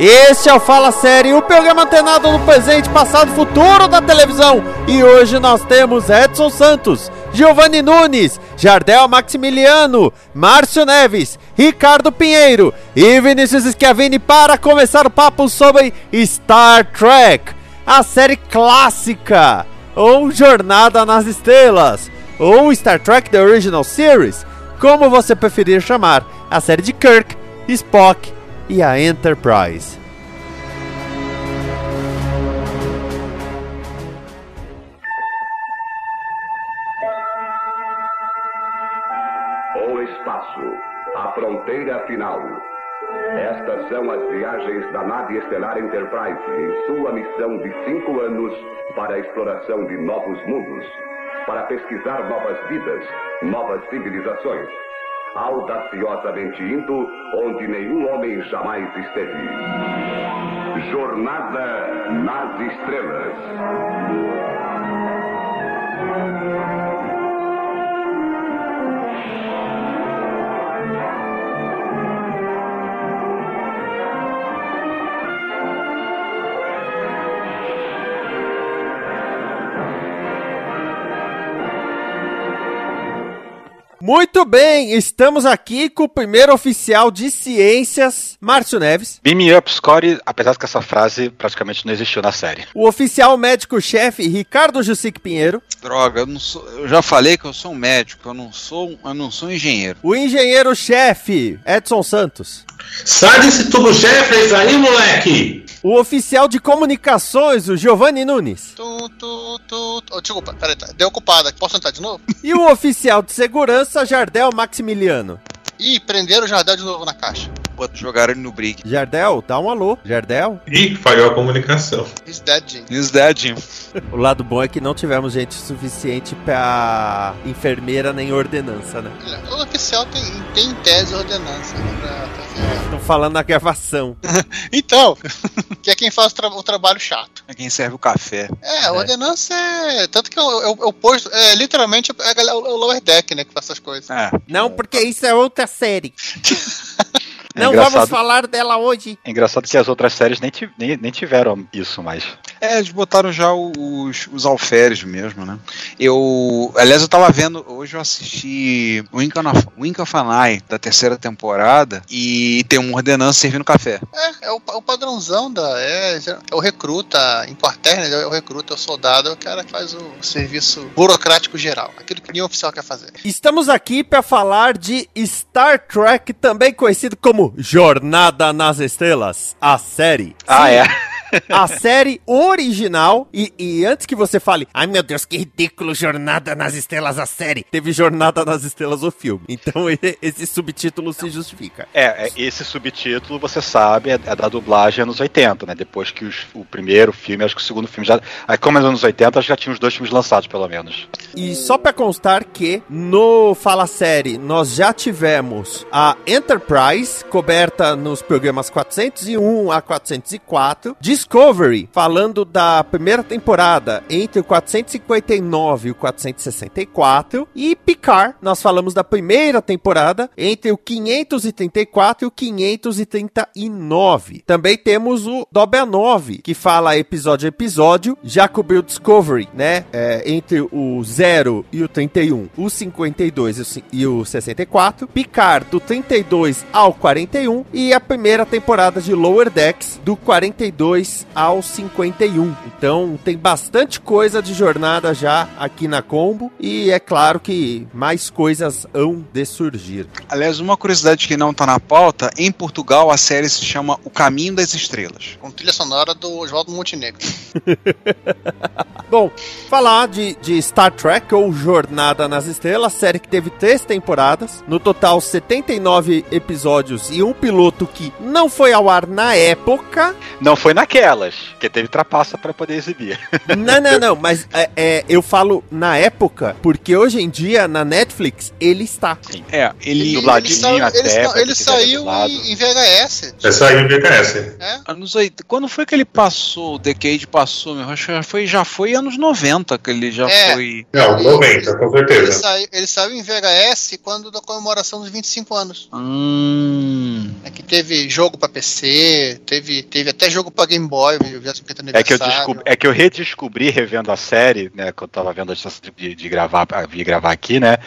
Este é o Fala Série, o programa antenado no presente, passado e futuro da televisão. E hoje nós temos Edson Santos, Giovanni Nunes, Jardel Maximiliano, Márcio Neves, Ricardo Pinheiro e Vinícius Schiavini para começar o papo sobre Star Trek, a série clássica, ou Jornada nas Estrelas, ou Star Trek The Original Series, como você preferir chamar, a série de Kirk, Spock e a Enterprise. O espaço, a fronteira final. Estas são as viagens da nave estelar Enterprise em sua missão de cinco anos para a exploração de novos mundos, para pesquisar novas vidas, novas civilizações audaciosamente indo onde nenhum homem jamais esteve. Jornada nas Estrelas. Muito bem, estamos aqui com o primeiro oficial de ciências, Márcio Neves. Beam me up, score, apesar que essa frase praticamente não existiu na série. O oficial médico-chefe, Ricardo Jussic Pinheiro. Droga, eu, não sou, eu já falei que eu sou um médico, eu não sou, eu não sou um engenheiro. O engenheiro-chefe, Edson Santos. Sai desse tubo-chefe aí, moleque! O oficial de comunicações, o Giovanni Nunes. Tu, tu, tu. Oh, desculpa, peraí, tá. deu ocupado aqui. Posso entrar de novo? E o oficial de segurança, Jardel Maximiliano. Ih, prenderam o Jardel de novo na caixa. Pô, jogaram ele no brick. Jardel, dá um alô. Jardel? Ih, falhou a comunicação. He's dead, Jim. He's dead, Jim. O lado bom é que não tivemos gente suficiente pra enfermeira nem ordenança, né? O oficial tem, tem em tese ordenança né, pra fazer. Estão falando na gravação. então, que é quem faz o, tra o, trabalho chato. É quem serve o café. É, a ordenança é. Tanto que eu, eu, eu posto. É literalmente é o, o lower deck, né? Que faz essas coisas. É. Não, porque isso é outra série. É não engraçado. vamos falar dela hoje. É engraçado que as outras séries nem, nem, nem tiveram isso mais. É, eles botaram já os, os alferes mesmo, né? Eu. Aliás, eu tava vendo. Hoje eu assisti of, Wink of an Eye da terceira temporada e tem uma ordenança servindo café. É, é o, o padrãozão da. É, é o recruta em quartel, né? É o recruta, é o soldado, é o cara que faz o serviço burocrático geral. Aquilo que nenhum oficial quer fazer. Estamos aqui para falar de Star Trek, também conhecido como Jornada nas Estrelas, a série. Ah, Sim. é. A série original. E, e, antes que você fale, ai meu Deus, que ridículo, Jornada nas Estrelas, a série. Teve Jornada nas Estrelas, o filme. Então esse subtítulo se justifica. É, esse subtítulo, você sabe, é, da dublagem anos 80, né? Depois que os, o primeiro filme, acho que o segundo filme já. Aí, como é nos anos 80, já tinha os dois filmes lançados, pelo menos. E só pra constar que no Fala Série nós já tivemos a Enterprise coberta nos programas 401 a 404. Discovery, falando da primeira temporada entre o 459 e o 464, e Picard, nós falamos da primeira temporada entre o 534 e o 539. Também temos o Dobra 9, que fala episódio a episódio, já cobriu Discovery, né? É, entre o 0 e o 31, o 52 e o 64, Picard do 32 ao 41 e a primeira temporada de Lower Decks do 42 ao 51. Então tem bastante coisa de jornada já aqui na Combo e é claro que mais coisas hão de surgir. Aliás, uma curiosidade que não tá na pauta, em Portugal a série se chama O Caminho das Estrelas. Com trilha sonora do Oswaldo Montenegro. Bom, falar de, de Star Trek ou Jornada nas Estrelas, série que teve três temporadas, no total 79 episódios e um piloto que não foi ao ar na época. Não foi naquelas, que teve trapaça pra poder exibir. Não, não, não, mas é, é, eu falo na época, porque hoje em dia na Netflix ele está. É, ele. Dubladinho ele, saiu- até, ele sa- ele saiu em, em VHS. Já saiu em VHS. É? Anos 80. Quando foi que ele passou? O Decade passou, meu? Acho que já foi, já foi anos 90 que ele já É. foi. Não, 90, com Ele, certeza. saiu, ele saiu em VHS quando da comemoração dos 25 anos. Hum. É que teve jogo pra PC, teve, teve até jogo pra Game Boy, o 50 É que, eu descobri, é que eu redescobri revendo a série, né? Que eu tava vendo antes de, de gravar, vir gravar aqui, né?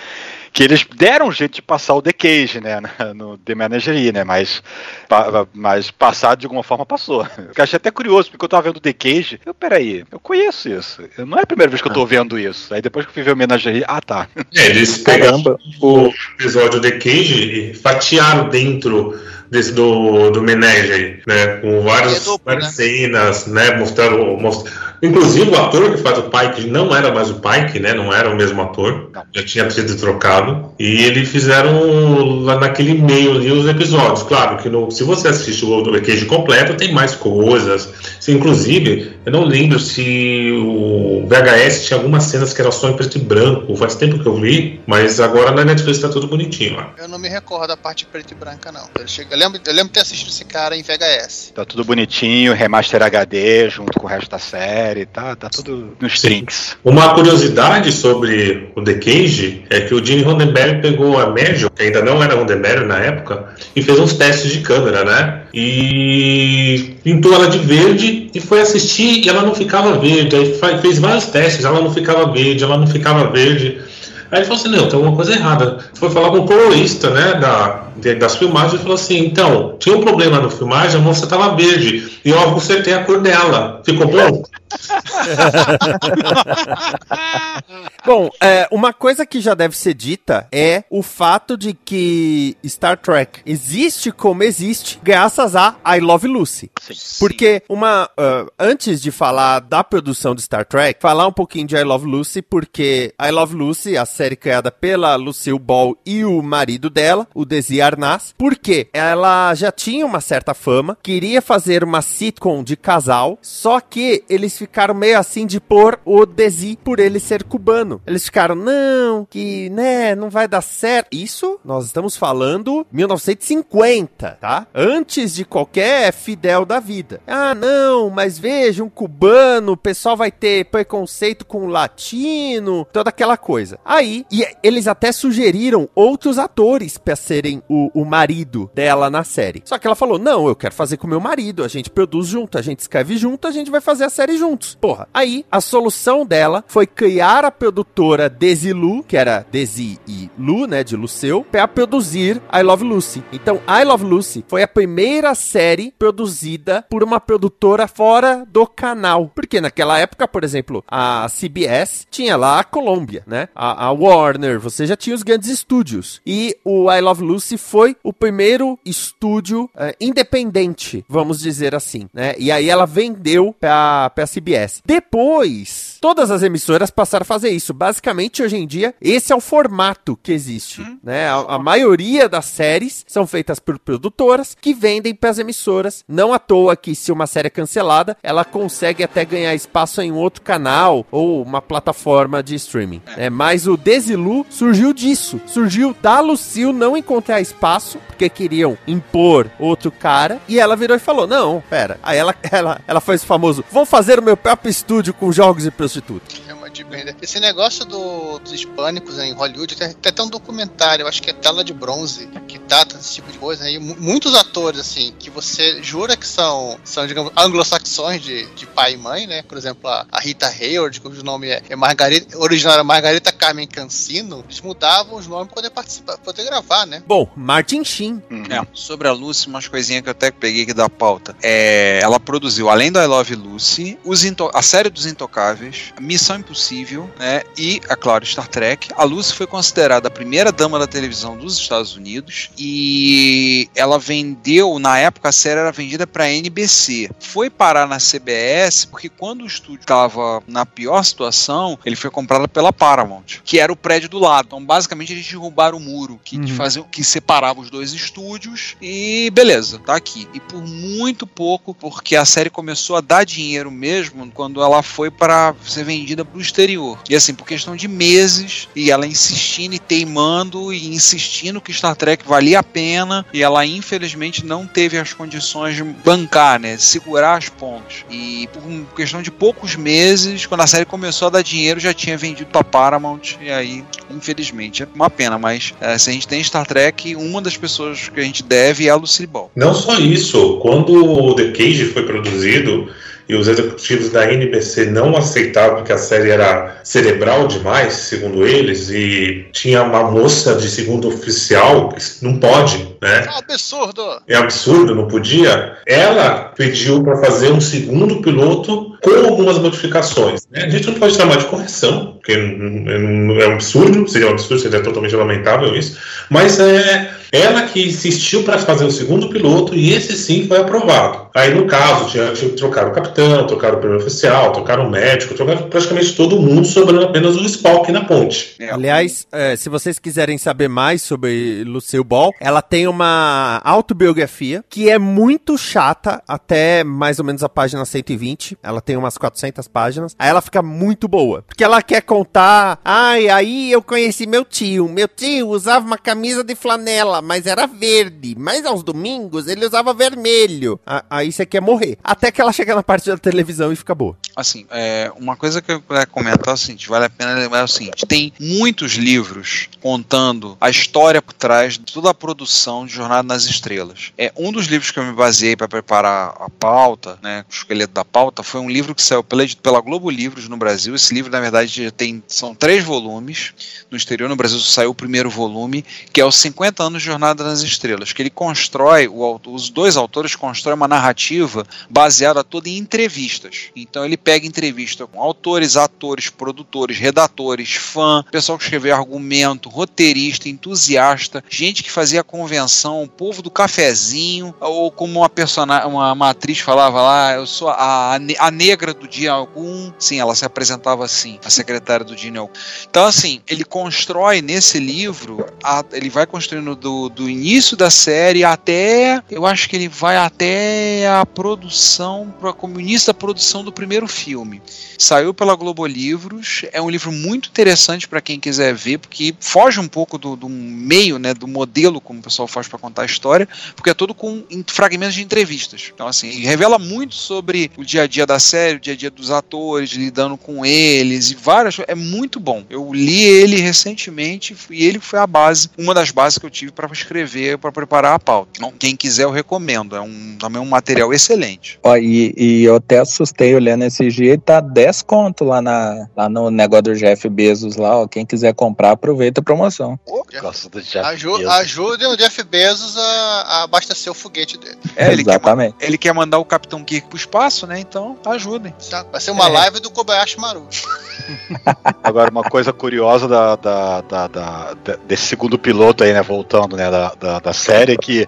Que eles deram um jeito de passar o The Cage, né? na- No The Menagerie, né? Mas, pa- mas passar de alguma forma passou. Eu achei até curioso, porque eu tava vendo The Cage. Eu, peraí, eu conheço isso. Não é a primeira vez que eu tô vendo isso. Aí depois que eu fui ver o Menagerie, ah tá. É, eles pegaram o episódio The Cage e fatiaram dentro desse, do, do Menagerie, né? Com várias, É várias né? cenas, né? Mostraram, most- Inclusive o ator que faz o Pike não era mais o Pike, né? Não era o mesmo ator. Não. Já tinha sido trocado. E eles fizeram lá naquele meio ali os episódios. Claro que no- se você assiste o Cage completo, tem mais coisas. Se, inclusive, eu não lembro se o VHS tinha algumas cenas que eram só em preto e branco. Faz tempo que eu vi, mas agora na Netflix tá tudo bonitinho lá. Eu não me recordo da parte preta e branca, não. Eu, chego- eu lembro, eu lembro de ter assistido esse cara em VHS. Tá tudo bonitinho, remaster HD junto com o resto da série, tá, tá tudo nos trinks. Uma curiosidade sobre o The Cage é que o Gene Roddenberry pegou a Medium, que ainda não era Roddenberry na época, e fez uns testes de câmera, né? E pintou ela de verde e foi assistir e ela não ficava verde. Aí fez vários testes, ela não ficava verde, ela não ficava verde. Aí ele falou assim, não, tem alguma coisa errada. Foi falar com o colorista, né, da, de- das filmagens e falou assim, então, tinha um problema na filmagem, a moça estava verde. E eu consertei a cor dela. Ficou bom? Bom, é, uma coisa que já deve ser dita é o fato de que Star Trek existe como existe graças a I Love Lucy. Porque uma. ah, antes de falar da produção de Star Trek, falar um pouquinho de I Love Lucy, porque I Love Lucy, a série criada pela Lucille Ball e o marido dela, o Desi Arnaz, porque ela já tinha uma certa fama, queria fazer uma sitcom de casal, só que eles ficaram meio assim de pôr o Desi por ele ser cubano. Eles ficaram, não, que, né, não vai dar certo. Isso, nós estamos falando 1950, tá? Antes de qualquer Fidel da vida. Ah, não, mas veja, um cubano, o pessoal vai ter preconceito com o latino, toda aquela coisa. Aí, e eles até sugeriram outros atores pra serem o, o marido dela na série. Só que ela falou: não, eu quero fazer com meu marido, a gente produz junto, a gente escreve junto, a gente vai fazer a série juntos. Porra. Aí, a solução dela foi criar a produtora Desilu, que era Desi e Lu, né, de Luceu, pra produzir I Love Lucy. Então, I Love Lucy foi a primeira série produzida por uma produtora fora do canal. Porque naquela época, por exemplo, a CBS tinha lá a Columbia, né? A, a Warner, você já tinha os grandes estúdios. E o I Love Lucy foi o primeiro estúdio eh, independente, vamos dizer assim, né? E aí ela vendeu pra, pra CBS. Depois, todas as emissoras passaram a fazer isso. Basicamente, hoje em dia, esse é o formato que existe, né? A, a maioria das séries são feitas por produtoras que vendem pras emissoras. Não à toa que se uma série é cancelada, ela consegue até ganhar espaço em outro canal ou uma plataforma de streaming. É, mas o Desilu surgiu disso. Surgiu da Lucille não encontrar espaço, porque queriam impor outro cara, e ela virou e falou: Não, pera. Aí ela, ela, ela fez o famoso: Vou fazer o meu próprio estúdio com jogos e prostitutas. É uma de. Esse negócio do- dos hispânicos em Hollywood, tem, tem até um documentário, eu acho que é Tela de Bronze, que trata desse tipo de coisa. E mu- muitos atores, assim, que você jura que são, são digamos, anglo-saxões de, de pai e mãe, né? Por exemplo, a, a Rita Hayward, cujo nome é, é Margarita, original era Margarita Carmen Cancino, eles mudavam os nomes pra poder participar, pra poder gravar, né? Bom, Martin Sheen. É, sobre a Lucy, umas coisinhas que eu até peguei aqui da pauta. É, ela produziu, além do I Love Lucy, os a série dos Intocáveis, Missão Impossível possível, né? E, é claro, Star Trek. A Lucy foi considerada a primeira dama da televisão dos Estados Unidos e ela vendeu, na época a série era vendida para NBC. Foi parar na CBS porque quando o estúdio estava na pior situação, ele foi comprado pela Paramount, que era o prédio do lado. Então, basicamente, eles derrubaram o muro que, Uhum. fazia, que separava os dois estúdios e beleza, tá aqui. E por muito pouco, porque a série começou a dar dinheiro mesmo quando ela foi para ser vendida para o exterior. E assim, por questão de meses, e ela insistindo e teimando e insistindo que Star Trek valia a pena, e ela infelizmente não teve as condições de bancar, né, segurar as pontas. E por questão de poucos meses, quando a série começou a dar dinheiro, já tinha vendido para Paramount, e aí, infelizmente, é uma pena, mas é, se a gente tem Star Trek, uma das pessoas que a gente deve é a Lucille Ball. Não só isso, quando o The Cage foi produzido e os executivos da NBC não aceitavam que a série era cerebral demais, segundo eles, e tinha uma moça de segundo oficial, não pode, né? É um absurdo. É absurdo, não podia. Ela pediu para fazer um segundo piloto com algumas modificações. né? A gente não pode chamar de correção, porque é um absurdo, seria um absurdo, seria totalmente lamentável isso. Mas é ela que insistiu para fazer o segundo piloto e esse sim foi aprovado. Aí no caso, tinha, tinha que trocar o capitão, trocar o primeiro oficial, trocar o médico, trocar praticamente todo mundo, sobrando apenas o Spock na ponte. É, Aliás, é, se vocês quiserem saber mais sobre Lucille Ball, ela tem uma autobiografia que é muito chata, até mais ou menos a página 120. Ela tem umas 400 páginas. Aí ela fica muito boa. Porque ela quer contar. Ai, aí eu conheci meu tio. Meu tio usava uma camisa de flanela, mas era verde. Mas aos domingos ele usava vermelho. Aí você quer morrer. Até que ela chega na parte da televisão e fica boa. Assim, é, uma coisa que eu quero comentar é o seguinte: vale a pena lembrar o seguinte: tem muitos livros contando a história por trás de toda a produção de Jornada nas Estrelas. É um dos livros que eu me baseei para preparar a pauta, né, o esqueleto da pauta, foi um livro que saiu pela, pela Globo Livros no Brasil. Esse livro, na verdade, tem são três volumes. No exterior, no Brasil, saiu o primeiro volume, que é os 50 anos de Jornada nas Estrelas, que ele constrói, o os dois autores constroem uma narrativa baseada toda em entrevistas. Então ele pega entrevista com autores, atores, produtores, redatores, fã, pessoal que escreveu argumento, roteirista, entusiasta, gente que fazia convenção, o povo do cafezinho, ou como uma personagem, uma, atriz falava lá, eu sou a, a, ne- a negra do dia algum. Sim, ela se apresentava assim, a secretária do Dini algum. Então, assim, ele constrói nesse livro, a- ele vai construindo do, do início da série até. Eu acho que ele vai até a produção, pro- como início da produção do primeiro filme. Saiu pela Globo Livros, é um livro muito interessante para quem quiser ver, porque foge um pouco do, do meio, né, do modelo como o pessoal faz para contar a história, porque é todo com fragmentos de entrevistas. Então, assim, ele revela muito sobre o dia a dia da série, o dia a dia dos atores, lidando com eles e várias coisas. É muito bom. Eu li ele recentemente e ele foi a base, uma das bases que eu tive para escrever, para preparar a pauta. Então, quem quiser, eu recomendo. É um, também um material excelente. Ó, e, e eu até assustei olhando esse dia e tá 10 conto lá, na, lá no negócio do Jeff Bezos lá, ó. Quem quiser comprar, aproveita a promoção. Gosto do Jeff Aju Bezos. ajudem o Jeff Bezos a, a abastecer o foguete dele. É, ele quer, Exatamente. ele quer mandar o Capitão Kirk pro espaço, né? Então, ajudem. Tá? Vai ser uma É. live do Kobayashi Maru. Agora, uma coisa curiosa da, da- da- da- da- desse segundo piloto aí, né, voltando, né, da, da, da série, é que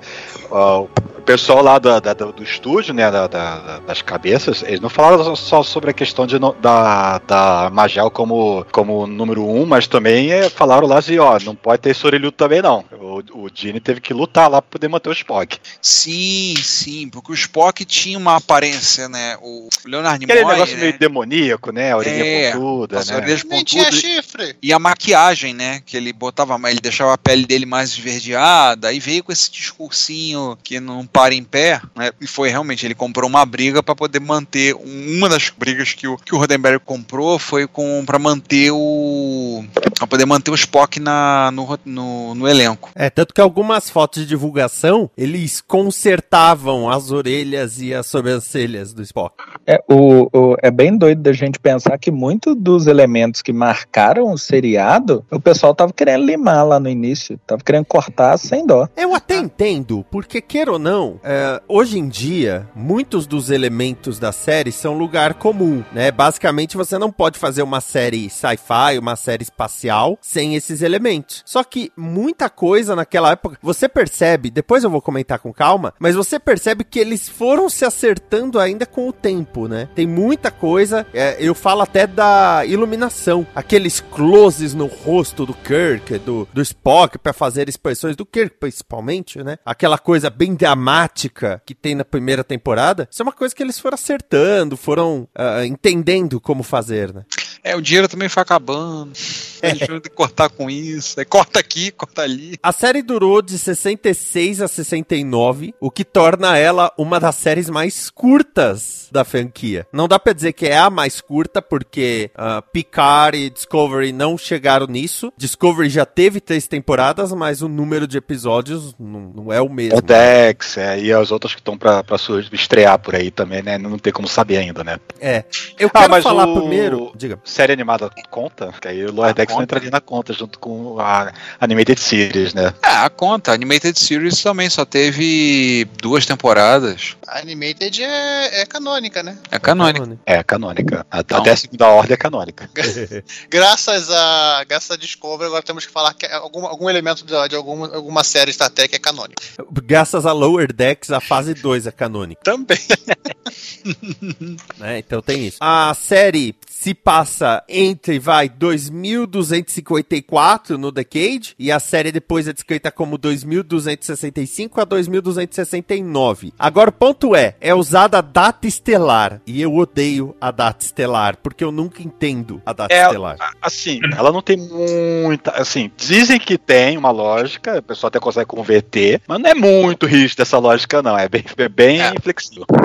o pessoal lá da- da- do estúdio, né, da- da- das cabeças, eles não falaram só sobre a questão de, da, da Magel como, como número um, mas também é, falaram lá de, ó, não pode ter esse orelhudo também não. O, o Gene teve que lutar lá pra poder manter o Spock. Sim, sim, porque o Spock tinha uma aparência, né? O Leonard Aquele Nimoy, negócio né? meio demoníaco, né, a orelhinha É, pontuda, As né. orelhas tinha chifre. E a maquiagem, né? Que ele botava, ele deixava a pele dele mais esverdeada, aí veio com esse discursinho que não para em pé, né? E foi realmente, ele comprou uma briga para poder manter. Uma das brigas que o, que o Roddenberry comprou foi com para manter o. pra poder manter o Spock na, no, no, no elenco. É, tanto que algumas fotos de divulgação, eles consertavam as orelhas e as sobrancelhas do Spock. É, o, o- é bem doido da gente pensar que muitos dos elementos que marcaram o seriado, o pessoal tava querendo limar lá no início, tava querendo cortar sem dó. Eu até entendo, porque queira ou não, questão, é, hoje em dia, muitos dos elementos da série são lugar comum, né? Basicamente, você não pode fazer uma série sci-fi, uma série espacial, sem esses elementos. Só que muita coisa naquela época, você percebe, depois eu vou comentar com calma, mas você percebe que eles foram se acertando ainda com o tempo, né? Tem muita coisa, é, eu falo até da iluminação, aqueles closes no rosto do Kirk, do, do Spock, para fazer expressões do Kirk, principalmente, né? Aquela coisa bem dramática que tem na primeira temporada, isso é uma coisa que eles foram acertando, foram ah, entendendo como fazer, né? É, o dinheiro também foi acabando. A gente vai ter que cortar com isso. Aí corta aqui, corta ali. A série durou de 66 a 69, o que torna ela uma das séries mais curtas da franquia. Não dá pra dizer que é a mais curta, porque ah, Picard e Discovery não chegaram nisso. Discovery já teve três temporadas, mas o número de episódios não, não é o mesmo. O Dex, é, e as outras que estão pra, pra estrear por aí também, né? Não tem como saber ainda, né? É. Eu Ah, quero mas falar o- primeiro. Diga. Série animada conta? Que aí o Lower Decks não entraria na conta junto com a Animated Series, né? É, a conta. A Animated Series também só teve duas temporadas. A Animated é, é canônica, né? É canônica. É, canônica. Até, Não. até a segunda ordem é canônica. Graças a, graças a Discovery, agora temos que falar que algum, algum elemento de, de alguma, alguma série Star Trek é canônico. Graças a Lower Decks, a fase 2 é canônica. Também. né? Então tem isso. A série se passa entre, vai, 2254 no Decade, e a série depois é descrita como 2265 a 2269. Agora o ponto é, é usada a data estelar, e eu odeio a data estelar, porque eu nunca entendo a data É, estelar. Assim, ela não tem muita. Assim, dizem que tem uma lógica, o pessoal até consegue converter, mas não é muito rígido essa lógica, não. É bem, é bem flexível. A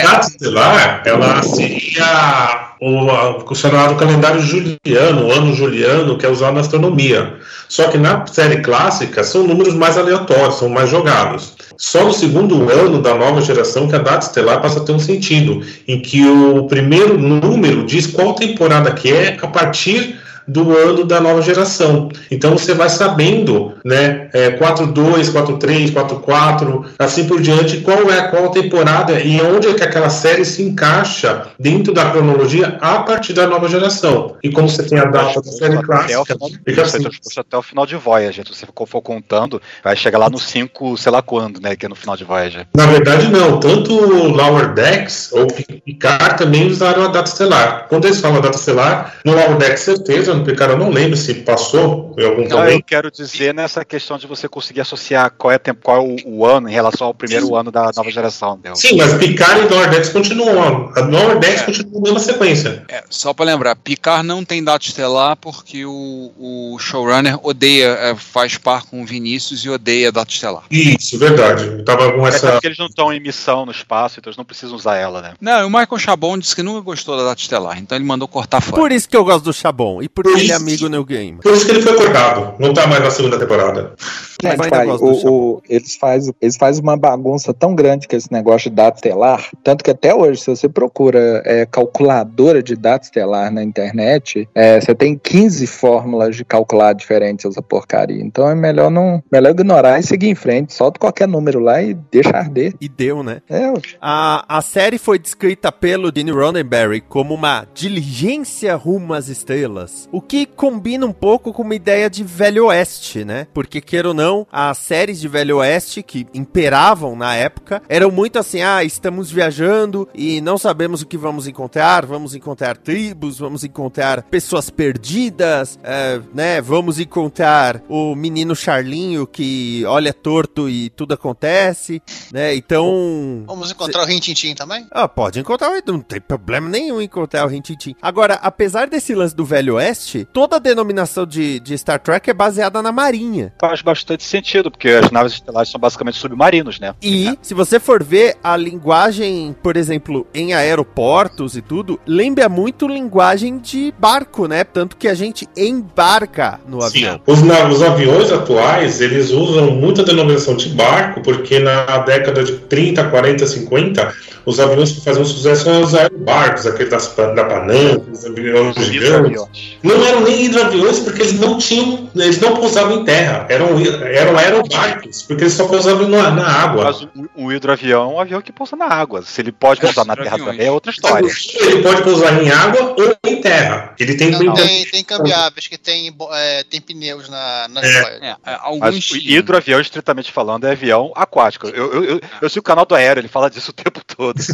data estelar, ela seria o chamado calendário juliano, ano juliano, que é usado na astronomia. Só que na série clássica são números mais aleatórios, são mais jogados. Só no segundo ano da nova geração que a data estelar passa a ter um sentido, em que o primeiro número diz qual temporada que é a partir do ano da nova geração. Então você vai sabendo, né, é, 42, 43, 44, assim por diante, qual é qual temporada e onde é que aquela série se encaixa dentro da cronologia a partir da nova geração. E como você tem a data da série Até o clássica, final, fica assim. até o final de Voyager. Se você for for contando, vai chegar lá no 5, sei lá quando, né? Que é no final de Voyager. Na verdade, não. Tanto o Lower Decks ou Picard também usaram a data estelar. Quando eles falam data estelar, no Lower Decks, certeza, no Picard eu não lembro se passou em algum Não, eu quero dizer nessa questão de você conseguir associar qual é, tempo, qual é o, o ano em relação ao primeiro ano da nova geração. Entendeu? Sim, mas Picard e Lower Decks continuam. A Lower Decks continua na mesma sequência. É, só pra lembrar, Picard não tem data estelar porque o, o showrunner odeia, é, faz par com o Vinícius e odeia data estelar. Isso, verdade. Eu tava com É essa. porque eles não estão em missão no espaço, então eles não precisam usar ela, né? Não, o Michael Chabon disse que nunca gostou da data estelar, então ele mandou cortar fora. Por isso que eu gosto do Chabon, e Por ele é isso. amigo New Game. Por isso que ele foi cortado. Não tá mais na segunda temporada. Mas Mas, pai, o- o- eles fazem eles fazem uma bagunça tão grande com esse negócio de data estelar, tanto que até hoje, se você procura é, calculadora de data estelar na internet, é, você tem 15 fórmulas de calcular diferentes essa porcaria. Então é melhor não melhor ignorar e seguir em frente. Solta qualquer número lá e deixa arder. E deu, né? É, A, a série foi descrita pelo Gene Roddenberry como uma diligência rumo às estrelas, o que combina um pouco com uma ideia de Velho Oeste, né? Porque, queira ou não, as séries de Velho Oeste que imperavam na época eram muito assim: ah, estamos viajando e não sabemos o que vamos encontrar, vamos encontrar tribos, vamos encontrar pessoas perdidas, é, né? Vamos encontrar o menino Charlinho que olha torto e tudo acontece, né? Então. Vamos encontrar o Rintintim também? Ah, pode encontrar, o- não tem problema nenhum em encontrar o Rintintin. Agora, apesar desse lance do Velho Oeste, toda a denominação de, de Star Trek é baseada na Marinha. Faz bastante sentido, porque as naves estelares são basicamente submarinos, né? E, se você for ver a linguagem, por exemplo, em aeroportos e tudo, lembra muito linguagem de barco, né? Tanto que a gente embarca no avião. Os, na- os aviões atuais, eles usam muita denominação de barco, porque na década de 30, 40, 50, os aviões que faziam sucesso eram os aerobarcos, aqueles das, da Panam, os aviões gigantes. Não eram nem hidroaviões, porque eles não tinham, eles não pousavam em terra. Eram, eram aerobarcos, porque eles só pousavam na, na água. Mas o, o hidroavião é um avião que pousa na água. Se ele pode pousar na terra também, é outra história. Ele pode pousar em água ou em terra. Ele tem Não, tem- tem, tem cambiáveis que tem, é, tem pneus na, nas É. É, é, Mas alguns o hidroavião, estritamente falando, é avião aquático. Eu, eu, eu, eu sei o canal do Aéreo, ele fala disso o tempo todo.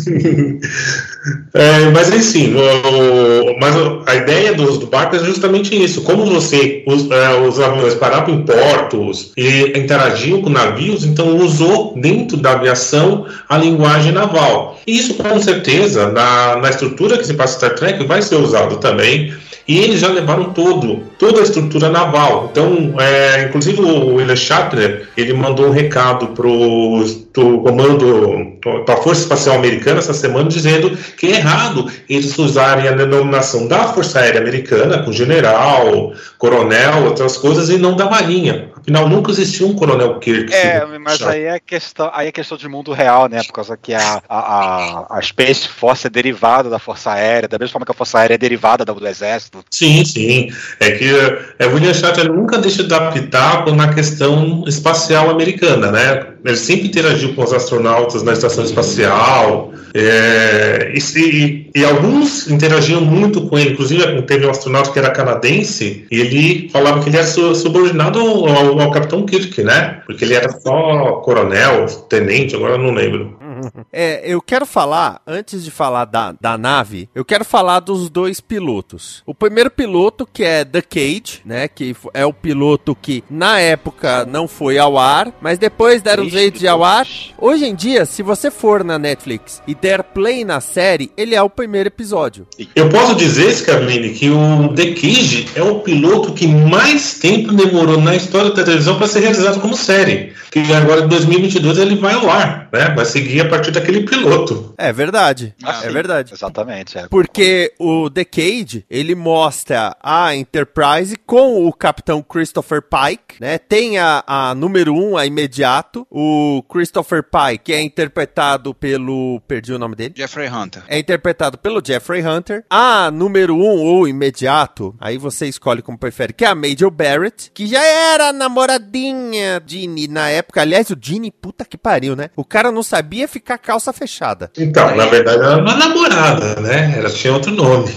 É, mas enfim, o- o- mas a ideia do, do barco é justamente isso. Como você, os, é, os aviões paravam em portos e interagiam com navios, então usou dentro da aviação a linguagem naval. E isso, com certeza, na, na estrutura que se passa Star Trek, vai ser usado também. E eles já levaram todo, toda a estrutura naval. Então, é, inclusive o William Shatner, ele mandou um recado para o comando, para a Força Espacial Americana essa semana, dizendo que é errado eles usarem a denominação da Força Aérea Americana, com general, coronel, outras coisas, e não da Marinha. Afinal, nunca existiu um coronel Kirk. É, mas aí é questão, aí é questão de mundo real, né? Por causa que a, a, a, Space Force é derivada da Força Aérea, da mesma forma que a Força Aérea é derivada da- do Exército. Sim, sim. É que é, William Shatner nunca deixa de dar pitaco na questão espacial americana, né? Ele sempre interagiu com os astronautas na estação espacial, é, e, se- e alguns interagiam muito com ele. Inclusive, teve um astronauta que era canadense, e ele falava que ele era su- subordinado ao, ao Capitão Kirk, né? Porque ele era só coronel, tenente, agora não lembro. É, eu quero falar, antes de falar da, da nave, eu quero falar dos dois pilotos. O primeiro piloto, que é The Cage, né? Que é o piloto que na época não foi ao ar, mas depois deram um jeito de ir ao ar. Hoje em dia, se você for na Netflix e der play na série, ele é o primeiro episódio. Eu posso dizer, Scavini, que o The Cage é o piloto que mais tempo demorou na história da televisão para ser realizado como série. Que agora em 2022 ele vai ao ar, né? Vai seguir a partir daquele piloto. É verdade. Ah, é sim. verdade. Exatamente. É. Porque o The Cage, ele mostra a Enterprise com o Capitão Christopher Pike, né? Tem a, a número 1, um, a imediato, o Christopher Pike, que é interpretado pelo... Perdi o nome dele. Jeffrey Hunter. É interpretado pelo Jeffrey Hunter. A número 1 um, ou imediato, aí você escolhe como prefere, que é a Major Barrett, que já era namoradinha Ginny na época. Aliás, o Ginny, puta que pariu, né? O cara não sabia ficar calça fechada. Então, na verdade, ela era uma namorada, né? Ela tinha outro nome.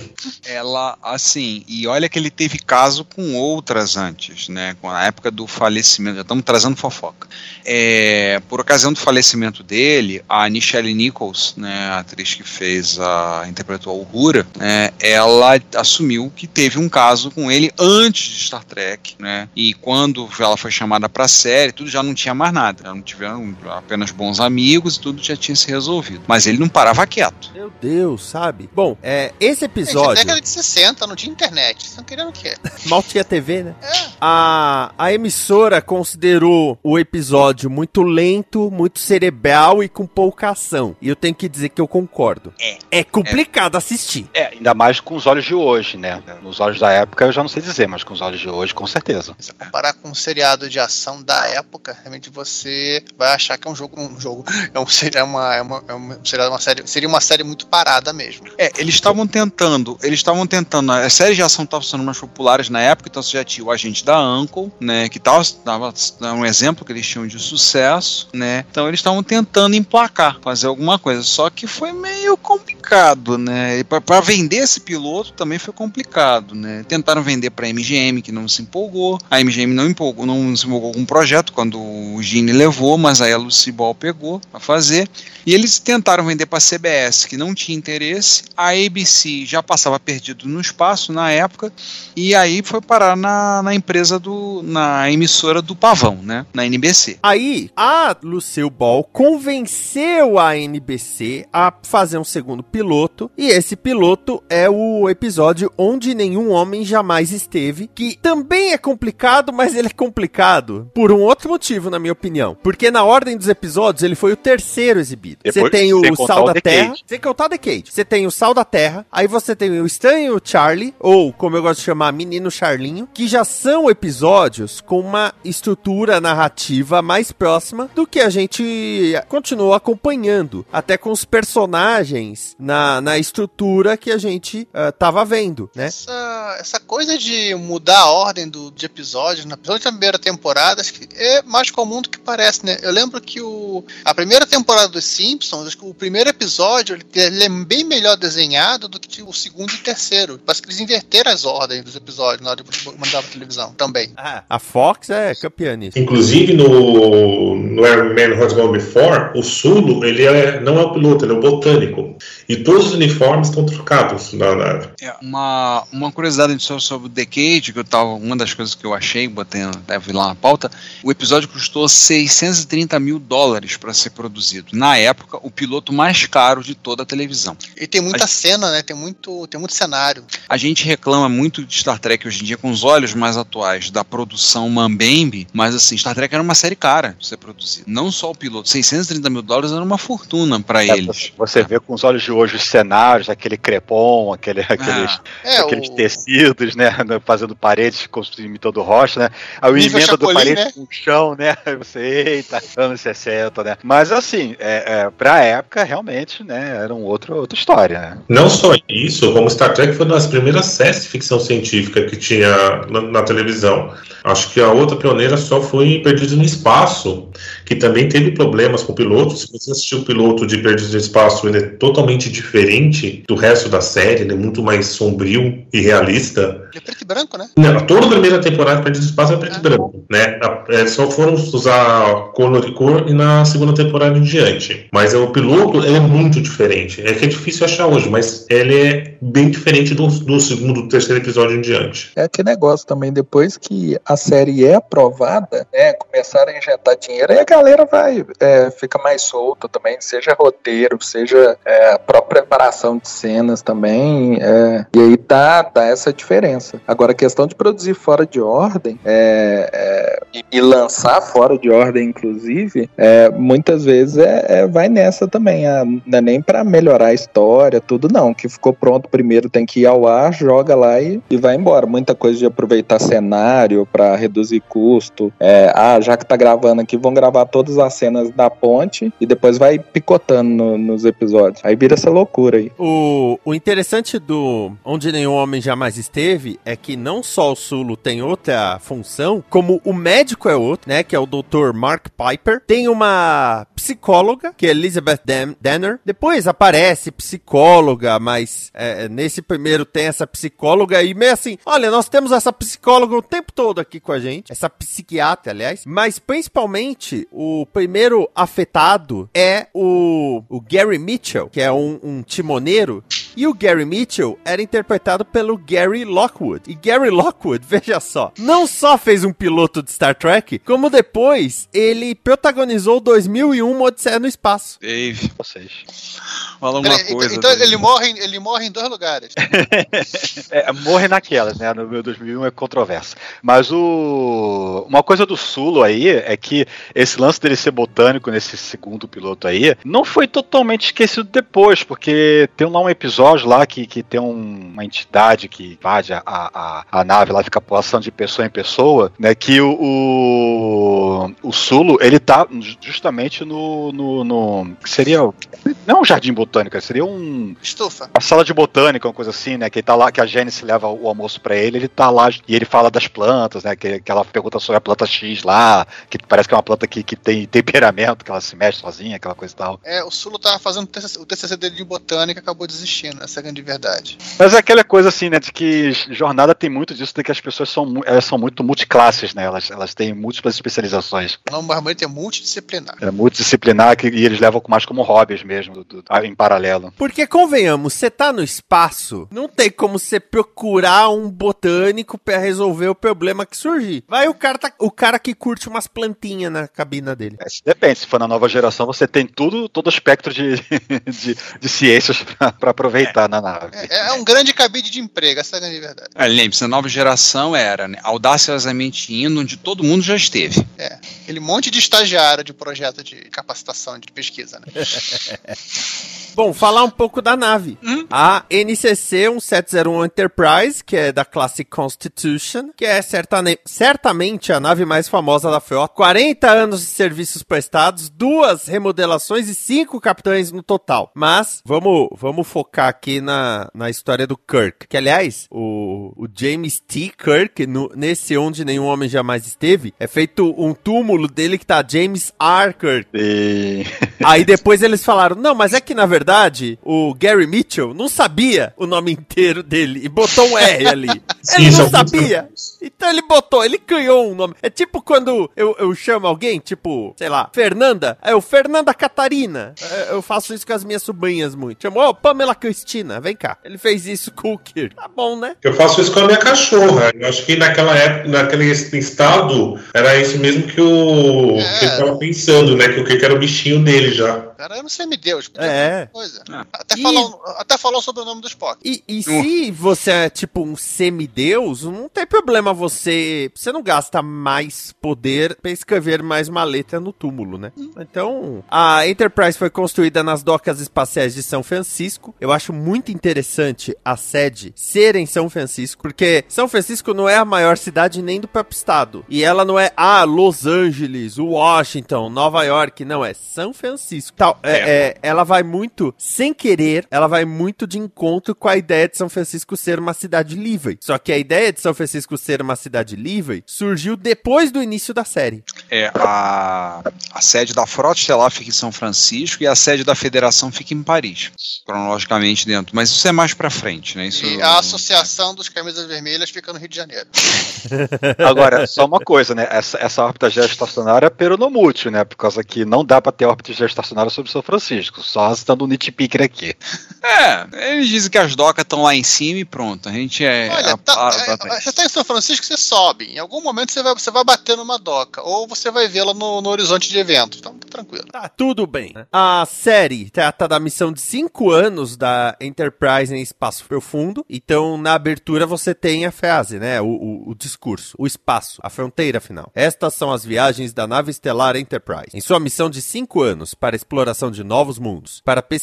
Ela, assim, e olha que ele teve caso com outras antes, né? Com a época do falecimento, já estamos trazendo fofoca. É, por ocasião do falecimento dele, a Nichelle Nichols, né, a atriz que fez a interpretou a Uhura, né, ela assumiu que teve um caso com ele antes de Star Trek, né? E quando ela foi chamada para a série, tudo já não tinha mais nada, já não tiveram apenas bons amigos e tudo já tinha se resolvido. Mas ele não parava quieto. Meu Deus, sabe? Bom, é, esse Gente, episódio... década de 60, não tinha internet. Vocês estão querendo o quê? Mal tinha TV, né? É. A, a emissora considerou o episódio muito lento, muito cerebral e com pouca ação. E eu tenho que dizer que eu concordo. É. É complicado assistir. É, ainda mais com os olhos de hoje, né? Nos olhos da época eu já não sei dizer, mas com os olhos de hoje, com certeza. Se comparar com um seriado de ação da época, realmente você vai achar que é um jogo. Um jogo. É, um, seria uma, é uma, é uma, seria uma série, seria uma série muito parada mesmo. É, eles estavam tentando, eles estavam tentando, as séries de ação estavam sendo mais populares na época, então você já tinha o agente da Uncle, né, que tava, tava era um exemplo que eles tinham de sucesso, né, então eles estavam tentando emplacar, fazer alguma coisa, só que foi meio complicado, né, e pra vender esse piloto também foi complicado, né, tentaram vender pra MGM, que não se empolgou, a MGM não, empolgou, não se empolgou com o projeto quando o Gene levou, mas aí a Lucy Ball pegou pra fazer, e eles tentaram vender pra CBS, que não tinha interesse, a ABC já passava perdido no espaço na época, e aí foi parar na, na empresa do. na emissora do Pavão, né? Na NBC. Aí, a Lucille Ball convenceu a NBC a fazer um segundo piloto. E esse piloto é o episódio Onde Nenhum Homem Jamais Esteve. Que também é complicado, mas ele é complicado por um outro motivo, na minha opinião. Porque na ordem dos episódios, ele foi o terceiro exibido. Você tem o Sal o da Terra. Sem contar The Cage. Você tem o Sal da Terra. Aí você tem o Estranho Charlie. Ou, como eu gosto de chamar, Menino Charlinho. Que já são episódios com uma estrutura narrativa mais próxima do que a gente continuou acompanhando. Até com os personagens na, na estrutura que a gente uh, tava vendo, né? Essa, essa coisa de mudar a ordem do, de episódios, na primeira temporada, acho que é mais comum do que parece, né? Eu lembro que o, a primeira temporada dos Simpsons, acho que o primeiro episódio ele, ele é bem melhor desenhado do que o segundo e terceiro. Parece que eles inverteram as ordens dos episódios na hora de mandar pra televisão também. Ah, a Fox é campeã nisso. Inclusive no, no Iron Man Hot Gone Before, o Sulo, ele é, não é o piloto, ele é o botânico. E todos os uniformes estão trocados na nave. É, uma, uma curiosidade sobre o Decade, que eu tava, uma das coisas que eu achei, botei deve lá na pauta, o episódio custou 630 mil dólares para ser produzido. Na época, o piloto mais caro de toda a televisão. E tem muita a cena, né? Tem muito, tem muito cenário. A gente reclama muito de Star Trek hoje em dia com os olhos mais atuais da produção Mambembe, mas assim, Star Trek era uma série cara de ser produzida. Não só o piloto, 630 mil dólares era uma fortuna para é, eles. Você vê com os olhos de hoje os cenários, aquele crepom, aquele, aqueles, é, aqueles o... tecidos, né? Fazendo paredes imitando rocha, né? Aí o emenda do parede né? com o chão, né? Aí você, eita, anos 60, né? Mas assim, é, é, pra época, realmente, né? Era um outro, outra história, né? Não só isso, como Star Trek foi uma das primeiras séries de ficção científica que tinha na, na televisão. Acho que a outra pioneira só foi Perdidos no Espaço, que também teve problemas com o piloto. Se você assistiu o piloto de Perdidos no Espaço, ele é totalmente diferente do resto da série, ele é muito mais sombrio e realista. Ele é preto e branco, né? Não, toda a primeira temporada de Perdidos no Espaço é preto e branco, né? É, só foram usar cor e cor e na segunda temporada em diante. Mas é, o piloto é muito diferente. É que é difícil achar hoje, mas ele é bem diferente do, do segundo, terceiro episódio em diante. É que negócio também, depois que a série é aprovada, né, começaram a injetar dinheiro, aí a galera vai, é, fica mais solta também, seja roteiro, seja é, a própria preparação de cenas também, é, e aí tá, tá essa diferença. Agora, a questão de produzir fora de ordem é, é e, e, lançar fora de ordem, inclusive, é, muitas vezes é, vai nessa também, a, não é nem para melhorar a história, tudo não, que ficou pronto primeiro tem que ir ao ar, joga lá e, e vai embora. Muita coisa de aproveitar cenário para reduzir custo. É, ah, já que tá gravando aqui, vão gravar todas as cenas da ponte e depois vai picotando no, nos episódios. Aí vira essa loucura aí. O, o interessante do Onde Nenhum Homem Jamais Esteve é que não só o Sulo tem outra função, como o médico é outro, né? Que é o Dr. Mark Piper. Tem uma psicóloga, que é Elizabeth Dan Danner. Depois aparece psicóloga, mas é, nesse primeiro tem essa psicóloga e meio assim, olha, nós temos essa psicóloga o tempo todo aqui com a gente, essa psiquiatra, aliás, mas principalmente o primeiro afetado é o, o Gary Mitchell, que é um, um timoneiro, e o Gary Mitchell era interpretado pelo Gary Lockwood. E Gary Lockwood, veja só, não só fez um piloto de Star Trek, como depois ele protagonizou 2001 Odisseia no Espaço. Dave, vocês. Fala uma coisa. Então dele. ele morre, ele morre em dois lugares. é, morre naquelas, né? No meu 2001 é controverso. Mas o uma coisa do Sulo aí é que esse lance dele ser botânico nesse segundo piloto aí não foi totalmente esquecido depois, porque tem lá um episódio lá que, que tem um, uma entidade que invade a, a, a nave, lá fica passando de pessoa em pessoa, né? Que o, o, o Sulo ele tá justamente no, no, no seria não um jardim botânico, seria um estufa, uma sala de botânica, uma coisa assim, né? Que ele tá lá, que a Janice leva o almoço para ele, ele tá lá e ele fala das plantas, né? Que, que ela pergunta sobre a planta X lá, que parece que é uma planta que, que tem temperamento, que ela se mexe sozinha, aquela coisa e tal. É, o Sulo tava fazendo o TCC, o TCC dele de botânica acabou desistindo, essa é a grande verdade. Mas é aquela coisa assim, né? De que jornada tem muito disso, de que as pessoas são, elas são muito multiclasses, né? Elas, elas têm múltiplas especializações. Não, mas é multidisciplinar. É multidisciplinar que, e eles levam mais como hobbies mesmo, do, do, em paralelo. Porque, convenhamos, você tá no espaço, não tem como você procurar um botânico para resolver o problema que surgir. Vai o cara, tá, o cara que curte umas plantinhas na cabina dele. É, depende, se for na nova geração, você tem tudo, todo o espectro de, de, de ciências para aproveitar aproveitar na nave. É, é um grande cabide de emprego, essa é a grande verdade. É, Lembre-se, a nova geração era né, audaciosamente indo onde todo mundo já esteve. É, aquele monte de estagiário de projeto de capacitação, de pesquisa, né? Bom, falar um pouco da nave. A NCC 1701 Enterprise, que é da classe Constitution, que é certane- certamente a nave mais famosa da frota. 40 anos de serviços prestados, duas remodelações e cinco capitães no total. Mas vamos, vamos focar aqui na, na história do Kirk. Que, aliás, o, o James T. Kirk, no- nesse Onde Nenhum Homem Jamais Esteve, é feito um túmulo dele que tá James R. Kirk. E... Aí depois eles falaram, não, mas é que na verdade o Gary Mitchell não sabia o nome inteiro dele e botou um R ali. Sim, ele não é muito sabia. Então ele botou, ele criou um nome. É tipo quando eu, eu chamo alguém, tipo, sei lá, Fernanda, é o Fernanda Catarina. É, Eu faço isso com as minhas sobrinhas muito. Chamo, ô, Pamela Cristina, vem cá. Ele fez isso com o Kirk. Tá bom, né? Eu faço isso com a minha cachorra. Eu acho que naquela época, naquele estado, era isso mesmo que o É. que ele tava pensando, né? Que o que era o bichinho dele já. Cara era um semideus. podia É. Coisa. Ah. Até, E- falou, até falou sobre o nome do Spock. E, e se você é tipo um semideus, não tem problema você. Você não gasta mais poder pra escrever mais uma letra no túmulo, né? Então, a Enterprise foi construída nas docas espaciais de São Francisco. Eu acho muito interessante a sede ser em São Francisco, porque São Francisco não é a maior cidade nem do próprio estado. E ela não é, ah, Los Angeles, Washington, Nova York. Não, é São Francisco. Tal, é, é, ela vai muito, sem querer, ela vai muito de encontro com a ideia de São Francisco ser uma cidade livre. Só que a ideia de São Francisco ser uma cidade livre surgiu depois do início da série. É, a, a sede da Frota Estelar fica em São Francisco e a sede da Federação fica em Paris, cronologicamente dentro. Mas isso é mais pra frente, né? Isso, E a Associação dos Camisas Vermelhas fica no Rio de Janeiro. Agora, só uma coisa, né? Essa, essa órbita geoestacionária é peronomútil, né? Por causa que não dá pra ter órbita geoestacionária sobre São Francisco. Só citando nitpicker aqui. É, eles dizem que as docas estão lá em cima e pronto. A gente é. Olha, a- tá- a- é, a- você tá em São Francisco, você sobe. Em algum momento você vai, você vai bater numa doca. Ou você vai vê-la no, no horizonte de eventos. Então tá tranquilo. Tá tudo bem. A série trata da missão de cinco anos da Enterprise em espaço profundo. Então, na abertura, você tem a frase, né? O, o- o discurso, o espaço, a fronteira final. Estas são as viagens da nave estelar Enterprise. Em sua missão de cinco anos para a exploração de novos mundos, para pesquisar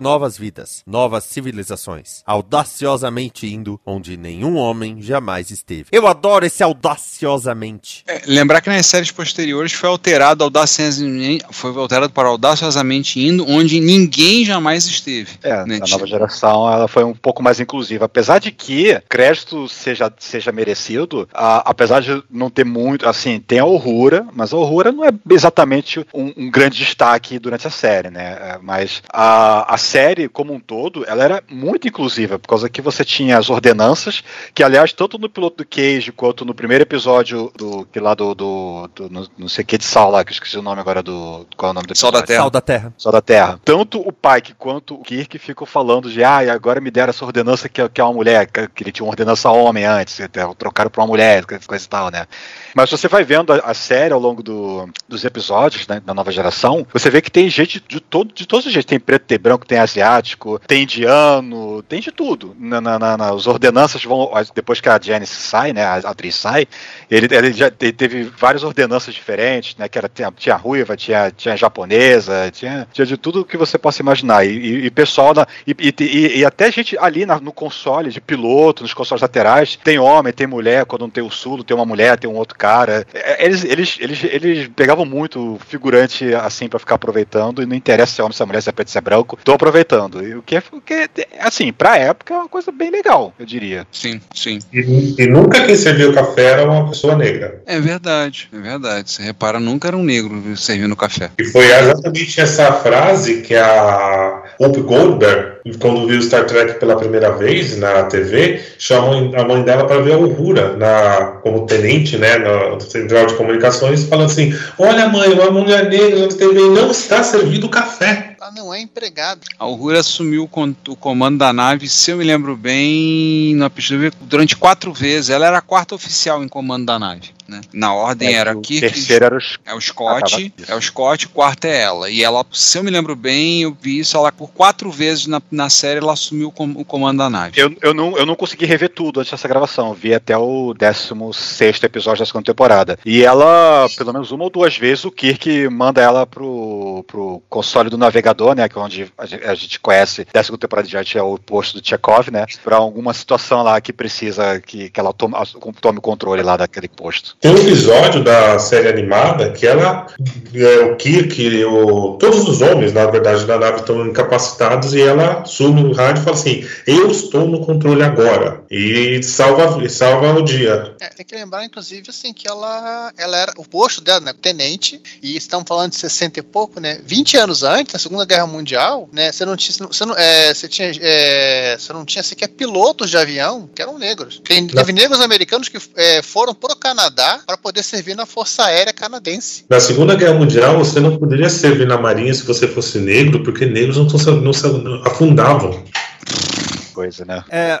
novas vidas, novas civilizações, audaciosamente indo onde nenhum homem jamais esteve. Eu adoro esse audaciosamente. é, lembrar que nas séries posteriores foi alterado audaciosamente, foi alterado para audaciosamente indo onde ninguém jamais esteve. É, né? a nova geração ela foi um pouco mais inclusiva. Apesar de que crédito seja, seja merecido, a- apesar de não ter muito, assim, tem a Horrura, mas a Horrura não é exatamente um, um grande destaque durante a série, né? É, Mas a, a série como um todo, ela era muito inclusiva, por causa que você tinha as ordenanças, que aliás, tanto no piloto do Cage quanto no primeiro episódio do que lá do, do, do não, não sei o que de Sal lá, que eu esqueci o nome agora do. Qual é o nome do Sol da episódio? Terra. Sal da Terra. Só da Terra. Tanto o Pike quanto o Kirk ficam falando de, ah, e agora me deram essa ordenança que, é- que é uma mulher, que, que ele tinha uma ordenança homem antes, até trocaram pra uma mulher, coisa e tal, né? Mas você vai vendo a, a série ao longo do- dos episódios, né, da nova geração, você vê que tem gente de, todo, de todos os jeitos. Tem preto, tem branco, tem asiático, tem indiano, tem de tudo. Na, na, na- na- as ordenanças vão, depois que a Janice sai, né, a atriz sai, ele, ele já te- teve várias ordenanças diferentes, né, que era, tinha, tinha ruiva, tinha, tinha japonesa, tinha, tinha de tudo que você possa imaginar. E, e- e pessoal, na, e, e- e até gente ali na- no console de piloto, nos consoles laterais, tem homem, tem mulher, quando não tem o Sulo, tem uma mulher, tem um outro cara. É, Eles, eles, eles, eles pegavam muito figurante assim pra ficar aproveitando, e não interessa se é homem, se é mulher, se é preto, se é branco, tô aproveitando. E o que é, o que é assim, pra época é uma coisa bem legal, eu diria. Sim, sim. E, e nunca quem serviu café era uma pessoa negra. É verdade, é verdade. Você repara, nunca era um negro servindo café. E foi exatamente essa frase que a Whoopi Goldberg, quando viu Star Trek pela primeira vez na TV, chamou a mãe dela para ver a Uhura na, como tenente, né, na central de comunicações, falando assim: Olha, mãe, uma mulher negra na TV não está servindo café. ela não é empregada. A Uhura assumiu o, comando da nave, se eu me lembro bem, na durante quatro vezes. Ela era a quarta oficial em comando da nave. Né? Na ordem era o Kirk, terceiro era os. é o Ah, Scott, tá, é o Scott, o quarto é ela. E ela, se eu me lembro bem, eu vi isso, ela por quatro vezes na, na série ela assumiu o, com- o comando da nave. Eu, eu, não, eu não consegui rever tudo antes dessa gravação. Vi até o 16 episódio da segunda temporada. E ela, pelo menos uma ou duas vezes, o Kirk manda ela pro, pro console do navegador, né? Que é onde a gente, conhece da segunda temporada de diante é o posto do Chekhov, né? Pra alguma situação lá que precisa que, que ela tome, tome o controle lá daquele posto. Tem um episódio da série animada que ela, é, o Kirk, o, todos os homens, na verdade, da nave estão incapacitados e ela assume o rádio e fala assim: Eu estou no controle agora. E salva, salva o dia. É, tem que lembrar, inclusive, assim, que ela, ela era o posto dela, né, tenente, e estamos falando de 60 e pouco, né? 20 anos antes, na Segunda Guerra Mundial, né? Você não tinha, você não, é, você tinha, é, você não tinha sequer pilotos de avião que eram negros. Tem, teve negros americanos que é, foram pro Canadá para poder servir na Força Aérea Canadense. Na Segunda Guerra Mundial, você não poderia servir na Marinha se você fosse negro, porque negros não, não se afundavam. Coisa, né? É,